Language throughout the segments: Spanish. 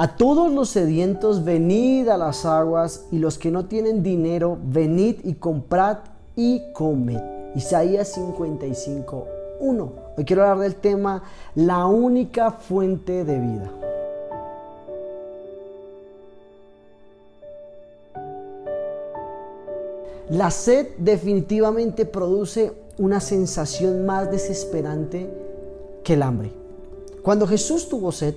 A todos los sedientos, venid a las aguas, y los que no tienen dinero, venid y comprad y comed. Isaías 55, 1. Hoy quiero hablar del tema la única fuente de vida. La sed definitivamente produce una sensación más desesperante que el hambre. Cuando Jesús tuvo sed,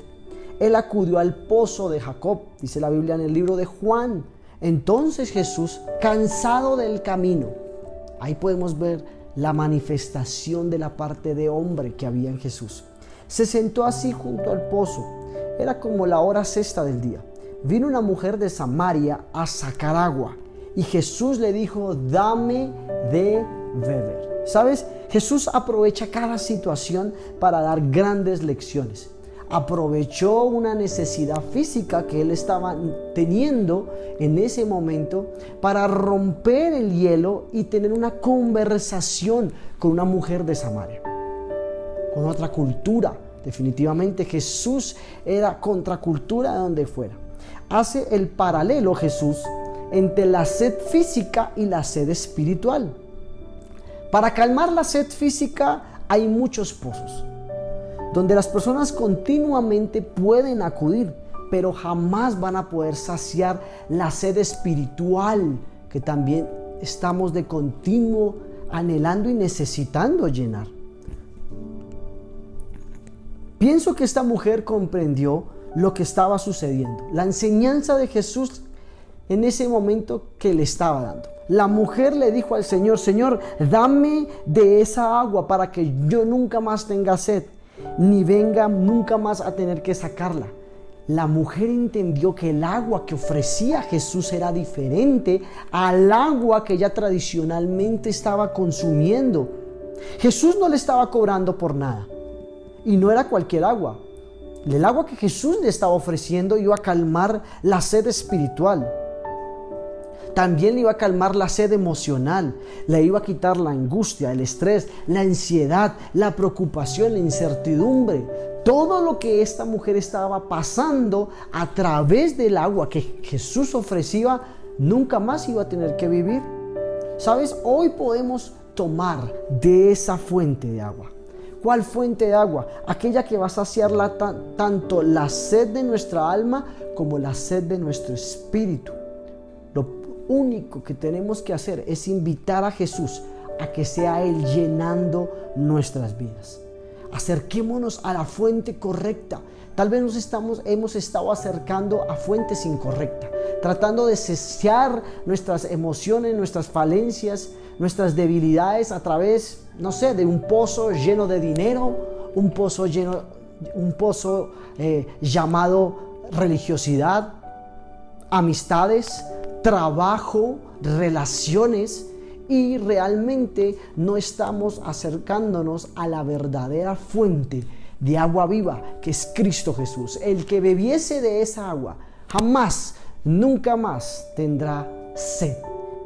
él acudió al pozo de Jacob, dice la Biblia en el libro de Juan. Entonces Jesús, cansado del camino, ahí podemos ver la manifestación de la parte de hombre que había en Jesús. Se sentó así junto al pozo. Era como la hora sexta del día. Vino una mujer de Samaria a sacar agua y Jesús le dijo, dame de beber. ¿Sabes? Jesús aprovecha cada situación para dar grandes lecciones. Aprovechó una necesidad física que él estaba teniendo en ese momento para romper el hielo y tener una conversación con una mujer de Samaria, con otra cultura. Definitivamente Jesús era contracultura de donde fuera. Hace el paralelo Jesús entre la sed física y la sed espiritual. Para calmar la sed física hay muchos pozos, donde las personas continuamente pueden acudir, pero jamás van a poder saciar la sed espiritual que también estamos de continuo anhelando y necesitando llenar. Pienso que esta mujer comprendió lo que estaba sucediendo. La enseñanza de Jesús en ese momento que le estaba dando. La mujer le dijo al Señor, Señor, dame de esa agua para que yo nunca más tenga sed, ni venga nunca más a tener que sacarla. La mujer entendió que el agua que ofrecía Jesús era diferente al agua que ella tradicionalmente estaba consumiendo. Jesús no le estaba cobrando por nada. Y no era cualquier agua. El agua que Jesús le estaba ofreciendo iba a calmar la sed espiritual. También le iba a calmar la sed emocional, le iba a quitar la angustia, el estrés, la ansiedad, la preocupación, la incertidumbre. Todo lo que esta mujer estaba pasando a través del agua que Jesús ofrecía, nunca más iba a tener que vivir. ¿Sabes? Hoy podemos tomar de esa fuente de agua. ¿Cuál fuente de agua? Aquella que va a saciar tanto la sed de nuestra alma como la sed de nuestro espíritu. Único que tenemos que hacer es invitar a Jesús a que sea Él llenando nuestras vidas. Acerquémonos a la fuente correcta. Tal vez nos estamos, hemos estado acercando a fuentes incorrectas, tratando de cesar nuestras emociones, nuestras falencias, nuestras debilidades a través, no sé, de un pozo lleno de dinero, un pozo lleno, un pozo eh, llamado religiosidad, amistades, trabajo, relaciones y realmente no estamos acercándonos a la verdadera fuente de agua viva que es Cristo Jesús. El que bebiese de esa agua jamás, nunca más tendrá sed.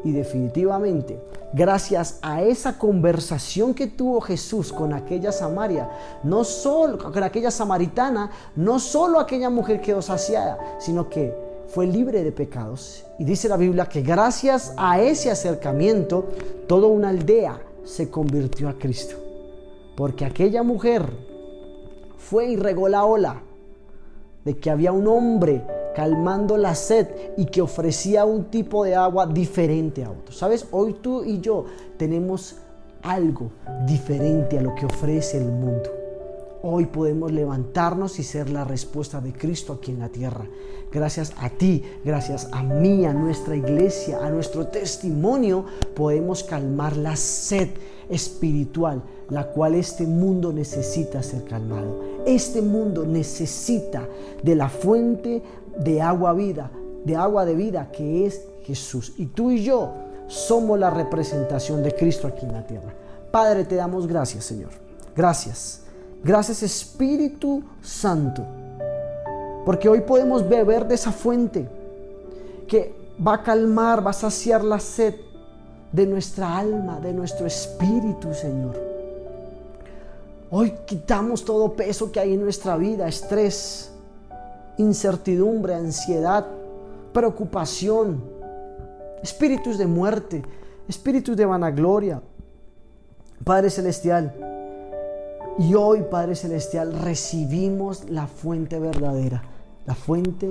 Y definitivamente, gracias a esa conversación que tuvo Jesús con aquella Samaria, no solo con aquella samaritana, no solo aquella mujer quedó saciada, sino que fue libre de pecados. Y dice la Biblia que gracias a ese acercamiento, toda una aldea se convirtió a Cristo. Porque aquella mujer fue y regó la ola de que había un hombre calmando la sed y que ofrecía un tipo de agua diferente a otros. ¿Sabes? Hoy tú y yo tenemos algo diferente a lo que ofrece el mundo. Hoy podemos levantarnos y ser la respuesta de Cristo aquí en la tierra. Gracias a ti, gracias a mí, a nuestra iglesia, a nuestro testimonio, podemos calmar la sed espiritual, la cual este mundo necesita ser calmado. Este mundo necesita de la fuente de agua vida, de agua de vida que es Jesús. Y tú y yo somos la representación de Cristo aquí en la tierra. Padre, te damos gracias, Señor. Gracias Gracias Espíritu Santo. Porque hoy podemos beber de esa fuente que va a calmar, va a saciar la sed de nuestra alma, de nuestro espíritu, Señor. Hoy quitamos todo peso que hay en nuestra vida, estrés, incertidumbre, ansiedad, preocupación, espíritus de muerte, espíritus de vanagloria. Padre Celestial, y hoy, Padre Celestial, recibimos la fuente verdadera, la fuente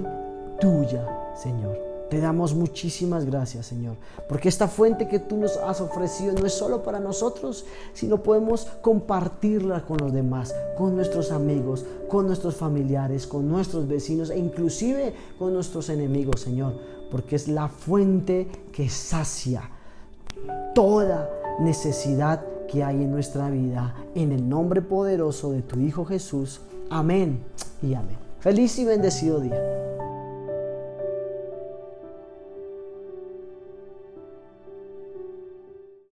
tuya, Señor. Te damos muchísimas gracias, Señor, porque esta fuente que tú nos has ofrecido no es solo para nosotros, sino podemos compartirla con los demás, con nuestros amigos, con nuestros familiares, con nuestros vecinos e inclusive con nuestros enemigos, Señor, porque es la fuente que sacia toda necesidad que hay en nuestra vida. En el nombre poderoso de tu Hijo Jesús. Amén y amén. Feliz y bendecido día.